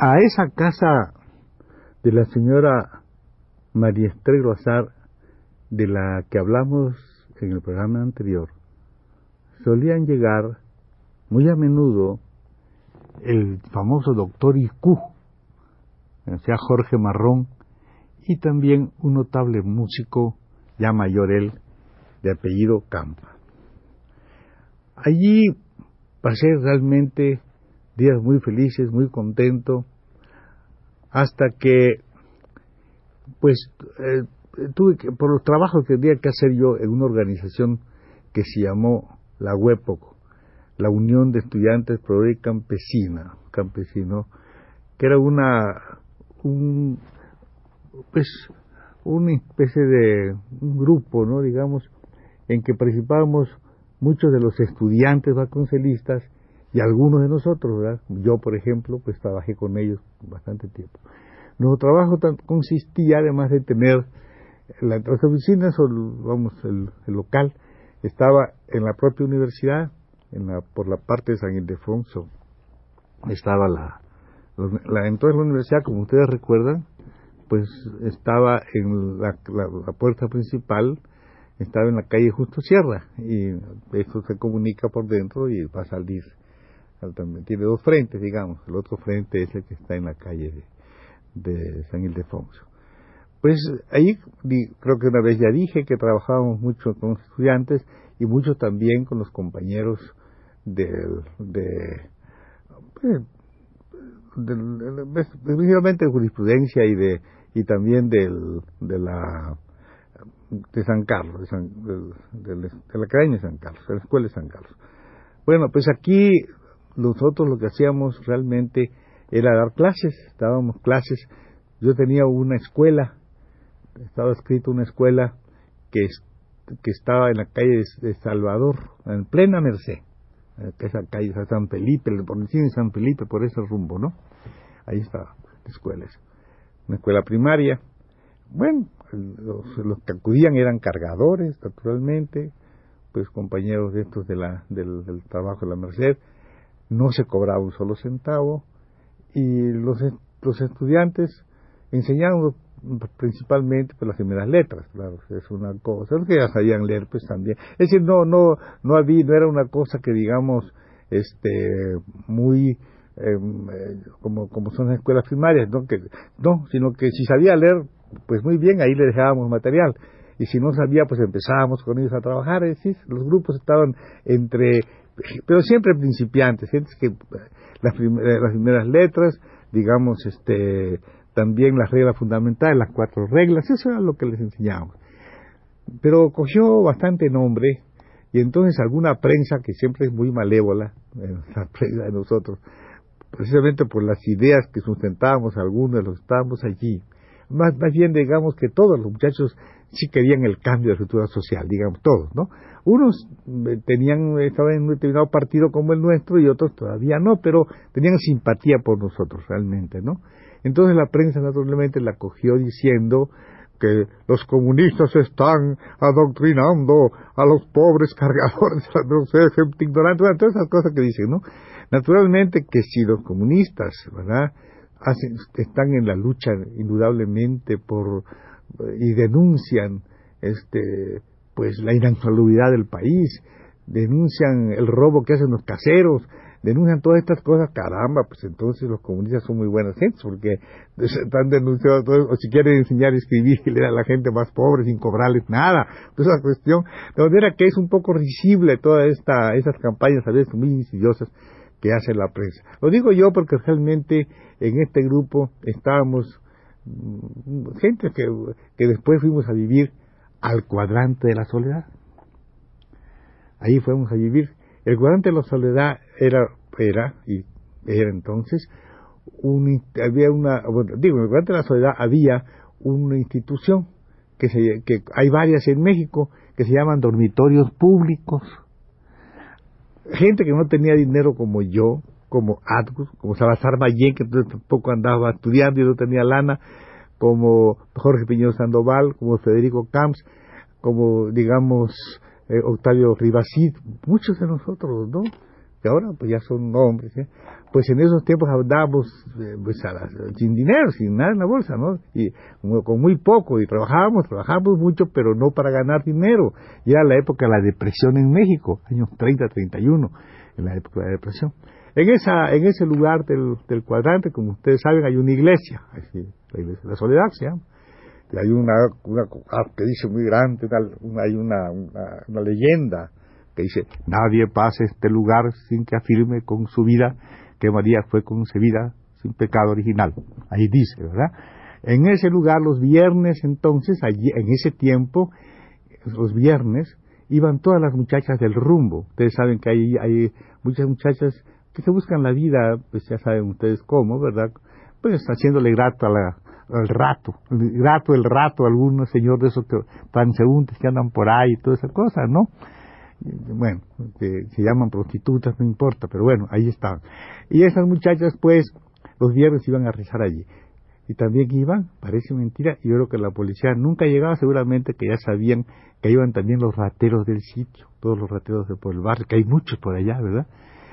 A esa casa de la señora María Estrella Azar, de la que hablamos en el programa anterior, solían llegar muy a menudo el famoso doctor Iscu, o sea, Jorge Marrón, y también un notable músico, ya mayor él, de apellido Campa. Allí pasé realmente días muy felices, muy contento, hasta que, pues, eh, tuve que, por los trabajos que tenía que hacer yo en una organización que se llamó la WEPOC, la Unión de Estudiantes Pro Campesina, campesino, que era una, un, pues, una especie de un grupo, ¿no? Digamos, en que participábamos muchos de los estudiantes vasconcelistas y algunos de nosotros, ¿verdad? Yo, por ejemplo, pues trabajé con ellos bastante tiempo. Nuestro trabajo consistía, además de tener las oficinas o, vamos, el, local, estaba en la propia universidad, en la, por la parte de San Ildefonso, estaba la, la, entonces la universidad, como ustedes recuerdan, pues estaba en la, la, puerta principal, estaba en la calle Justo Sierra, y esto se comunica por dentro y va a salir. Tiene dos frentes, digamos. El otro frente es el que está en la calle de, de San Ildefonso. Pues ahí creo que una vez ya dije que trabajábamos mucho con los estudiantes y mucho también con los compañeros del, de, pues, de, jurisprudencia y de y también del, de la de San Carlos, de, de, la Academia de San Carlos, de la Escuela de San Carlos. Bueno, pues aquí nosotros lo que hacíamos realmente era dar clases, dábamos clases. Yo tenía una escuela estaba escrito una escuela que, que estaba en la calle de Salvador, en plena Merced, que esa calle de San Felipe, por decir de San Felipe, por ese rumbo, ¿no? Ahí estaba la escuela. Una escuela primaria. Bueno, los, que acudían eran cargadores, naturalmente, pues compañeros de estos de la, del trabajo de la Merced. No se cobraba un solo centavo y los, los estudiantes enseñaban principalmente por las primeras letras, claro, es una cosa, los que ya sabían leer pues también, es decir, no, no, no había, no era una cosa que digamos, este, muy, em, eh, como, como son las escuelas primarias, ¿no? Que, no, sino que si sabía leer, pues muy bien, ahí le dejábamos material, y si no sabía, pues empezábamos con ellos a trabajar, es decir, los grupos estaban entre, pero siempre principiantes, gente que las, las primeras letras, digamos, este, también las reglas fundamentales, las cuatro reglas, eso era lo que les enseñábamos. Pero cogió bastante nombre y entonces alguna prensa que siempre es muy malévola, la prensa de nosotros, precisamente por las ideas que sustentábamos algunos los estábamos allí, más, más bien digamos que todos los muchachos sí querían el cambio de estructura social, digamos todos, ¿no? Unos eh, tenían, estaban en un determinado partido como el nuestro y otros todavía no, pero tenían simpatía por nosotros realmente, ¿no? Entonces la prensa naturalmente la cogió diciendo que los comunistas están adoctrinando a los pobres cargadores, a los gente ignorantes, todas esas cosas que dicen, ¿no? Naturalmente que si los comunistas, ¿verdad?, Hacen, están en la lucha indudablemente por y denuncian este pues la insalubridad del país, denuncian el robo que hacen los caseros, denuncian todas estas cosas, caramba, pues entonces los comunistas son muy buenas gentes, porque están denunciando todo, o si quieren enseñar a escribir y leer a la gente más pobre sin cobrarles nada, toda esa cuestión, de manera que es un poco risible toda esta, esas campañas a veces muy insidiosas que hace la prensa. Lo digo yo porque realmente en este grupo estábamos gente que, que después fuimos a vivir al cuadrante de la soledad. Ahí fuimos a vivir. El cuadrante de la soledad era, era, y era entonces, un, había una, digo, en el cuadrante de la soledad había una institución que, se, que hay varias en México que se llaman dormitorios públicos. Gente que no tenía dinero como yo, como Atgus, como Salazar Mayen, que entonces tampoco andaba estudiando y no tenía lana, como Jorge Piñón Sandoval, como Federico Camps, como, digamos, eh, Octavio Ribacid, muchos de nosotros, ¿no? Que ahora pues ya son hombres, ¿eh? Pues en esos tiempos andábamos eh, pues, sin dinero, sin nada en la bolsa, ¿no? Y con muy poco, y trabajábamos, trabajábamos mucho, pero no para ganar dinero. Y era la época de la depresión en México, años 30, 31, en la época de la depresión. En, esa, en ese lugar del, del cuadrante, como ustedes saben, hay una iglesia, la iglesia de la soledad se llama. Hay una, una que dice muy grande, hay una, una, leyenda que dice, nadie pase este lugar sin que afirme con su vida que María fue concebida sin pecado original. Ahí dice, ¿verdad? En ese lugar, los viernes entonces, allí, en ese tiempo, los viernes, iban todas las muchachas del rumbo. Ustedes saben que hay, hay muchas muchachas que se buscan la vida, pues ya saben ustedes cómo, ¿verdad? Pues haciéndole grato a la, al rato, grato el rato a algunos señores de esos que, transeúntes que andan por ahí y todas esas cosas, ¿no? Bueno, que se llaman prostitutas, no importa, pero bueno, ahí estaban. Y esas muchachas, pues, los viernes iban a rezar allí. Y también iban, parece mentira, y yo creo que la policía nunca llegaba, seguramente que ya sabían que iban también los rateros del sitio, todos los rateros de por el barrio, que hay muchos por allá, ¿verdad?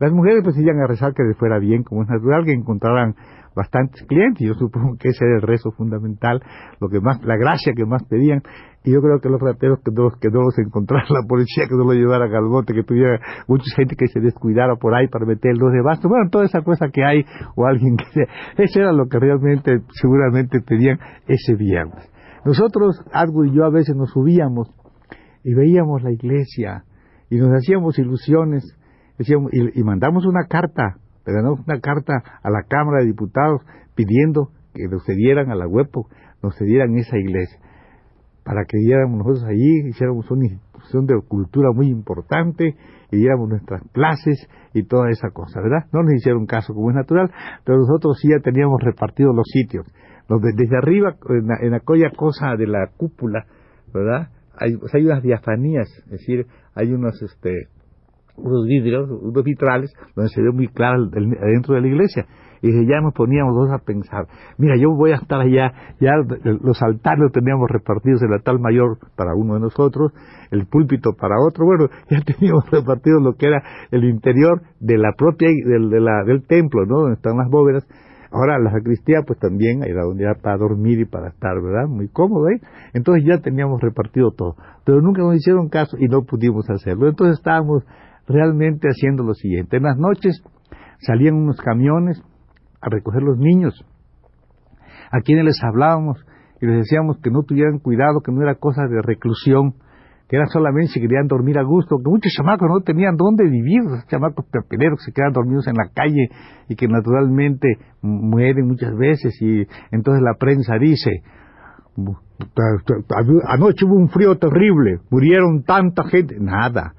Las mujeres pues iban a rezar que les fuera bien, como es natural, que encontraran bastantes clientes. Yo supongo que ese era el rezo fundamental, lo que más, la gracia que más pedían. Y yo creo que los rateros que no, que los encontrara la policía, que no lo llevara al bote, que tuviera mucha gente que se descuidara por ahí para meter los de basto. Bueno, toda esa cosa que hay, o alguien que sea. Eso era lo que realmente, seguramente pedían ese viernes. Nosotros, algo y yo a veces nos subíamos y veíamos la iglesia y nos hacíamos ilusiones y, mandamos una carta, mandamos una carta a la Cámara de Diputados pidiendo que nos cedieran a la huepo, nos cedieran esa iglesia, para que diéramos nosotros allí, hiciéramos una institución de cultura muy importante, y diéramos nuestras clases y toda esa cosa, ¿verdad? No nos hicieron caso como es natural, pero nosotros sí ya teníamos repartido los sitios. desde arriba, en, aquella cosa de la cúpula, ¿verdad? Hay, hay unas diafanías, es decir, hay unos, este, unos vidrios, unos vitrales, donde se ve muy claro dentro de la iglesia. Y ya nos poníamos dos a pensar, mira, yo voy a estar allá, ya los altares los teníamos repartidos, el altar mayor para uno de nosotros, el púlpito para otro, bueno, ya teníamos repartido lo que era el interior de la propia, del, de la, del templo, ¿no? Donde están las bóvedas. Ahora la sacristía pues también era donde era para dormir y para estar, ¿verdad? Muy cómodo, ¿eh? Entonces ya teníamos repartido todo, pero nunca nos hicieron caso y no pudimos hacerlo. Entonces estábamos realmente haciendo lo siguiente. En las noches salían unos camiones a recoger los niños, a quienes les hablábamos y les decíamos que no tuvieran cuidado, que no era cosa de reclusión, que era solamente si querían dormir a gusto, que muchos chamacos no tenían dónde vivir, chamacos pepeleros que se quedan dormidos en la calle y que naturalmente mueren muchas veces y entonces la prensa dice, anoche hubo un frío terrible, murieron tanta gente, nada,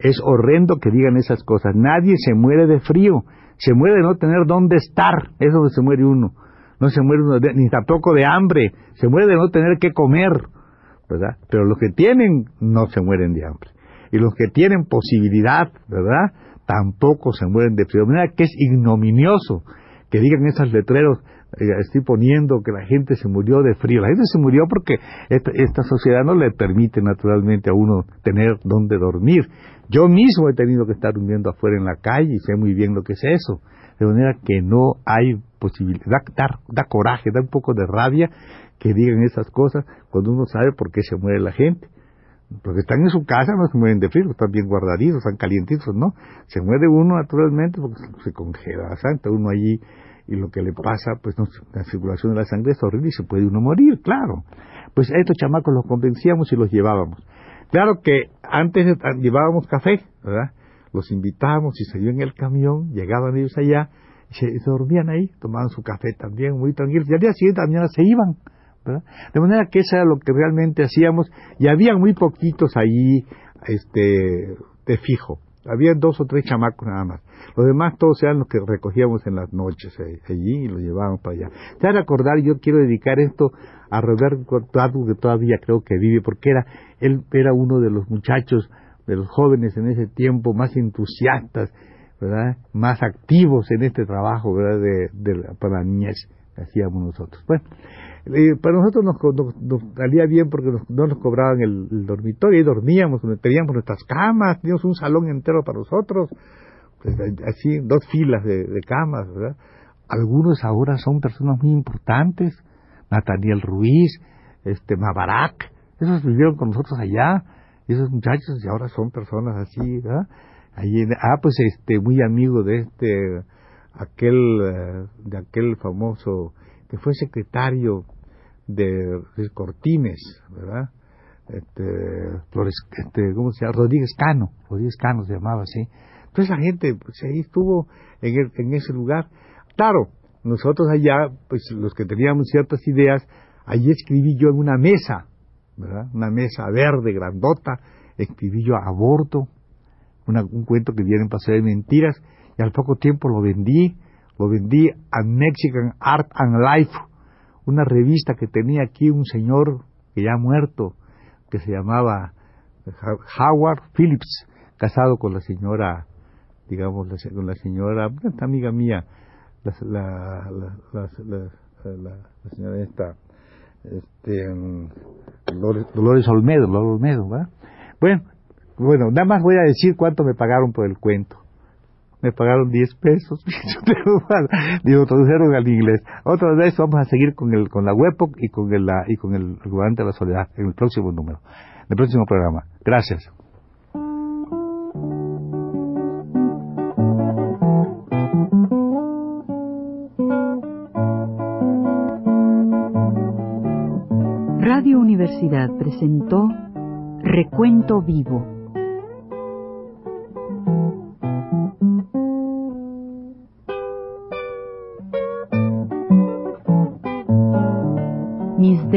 es horrendo que digan esas cosas. Nadie se muere de frío, se muere de no tener dónde estar, es donde se muere uno. No se muere uno ni tampoco de hambre, se muere de no tener que comer, ¿verdad? Pero los que tienen no se mueren de hambre. Y los que tienen posibilidad, ¿verdad? Tampoco se mueren de frío. De manera que es ignominioso que digan esos letreros, estoy poniendo que la gente se murió de frío. La gente se murió porque esta, sociedad no le permite naturalmente a uno tener donde dormir. Yo mismo he tenido que estar durmiendo afuera en la calle y sé muy bien lo que es eso. De manera que no hay posibilidad, da, coraje, da un poco de rabia que digan esas cosas cuando uno sabe por qué se muere la gente. Porque están en su casa, no se mueren de frío, están bien guardaditos, están calientitos, ¿no? Se muere uno naturalmente porque se congela la santa, uno allí y lo que le pasa, pues la circulación de la sangre es horrible y se puede uno morir, claro. Pues a estos chamacos los convencíamos y los llevábamos. Claro que antes llevábamos café, ¿verdad? Los invitábamos y se en el camión, llegaban ellos allá, y se, dormían ahí, tomaban su café también muy tranquilos, y al día siguiente mañana se iban De manera que eso era lo que realmente hacíamos y había muy poquitos allí este, de fijo. Había dos o tres chamacos nada más. Los demás todos eran los que recogíamos en las noches eh, allí y los llevábamos para allá. Te a recordar, yo quiero dedicar esto a Roberto Tatu, que todavía creo que vive, porque era, él era uno de los muchachos, de los jóvenes en ese tiempo más entusiastas, ¿verdad? Más activos en este trabajo, ¿verdad? De, para la niñez que hacíamos nosotros. Bueno, eh, para nosotros nos, salía bien porque no nos cobraban el, dormitorio y dormíamos, teníamos nuestras camas, teníamos un salón entero para nosotros, pues, así, dos filas de, camas. Algunos ahora son personas muy importantes, Nathaniel Ruiz, este Mabarak, esos vivieron con nosotros allá, esos muchachos y ahora son personas así, ¿verdad? ah, pues este, muy amigo de este, aquel, eh, de aquel famoso que fue secretario de, Cortines, ¿verdad? Este, Flores, este, ¿cómo se llama? Rodríguez Cano, Rodríguez Cano se llamaba así. Entonces la gente, pues ahí estuvo en, en ese lugar. Claro, nosotros allá, pues los que teníamos ciertas ideas, allí escribí yo en una mesa, ¿verdad? Una mesa verde, grandota, escribí yo aborto, un cuento que viene para ser mentiras, y al poco tiempo lo vendí, lo vendí a Mexican Art and Life, una revista que tenía aquí un señor que ya ha muerto, que se llamaba Howard Phillips, casado con la señora, digamos, con la señora, una amiga mía, la, la, la, señora esta, este, mm, Dolores, Olmedo, Dolores Olmedo, ¿verdad? Bueno, bueno, nada más voy a decir cuánto me pagaron por el cuento me pagaron 10 pesos. Digo, tradujeron al inglés. Otra vez vamos a seguir con el con la webbook y con el y con el de la soledad en el próximo número, en el próximo programa. Gracias. Radio Universidad presentó Recuento Vivo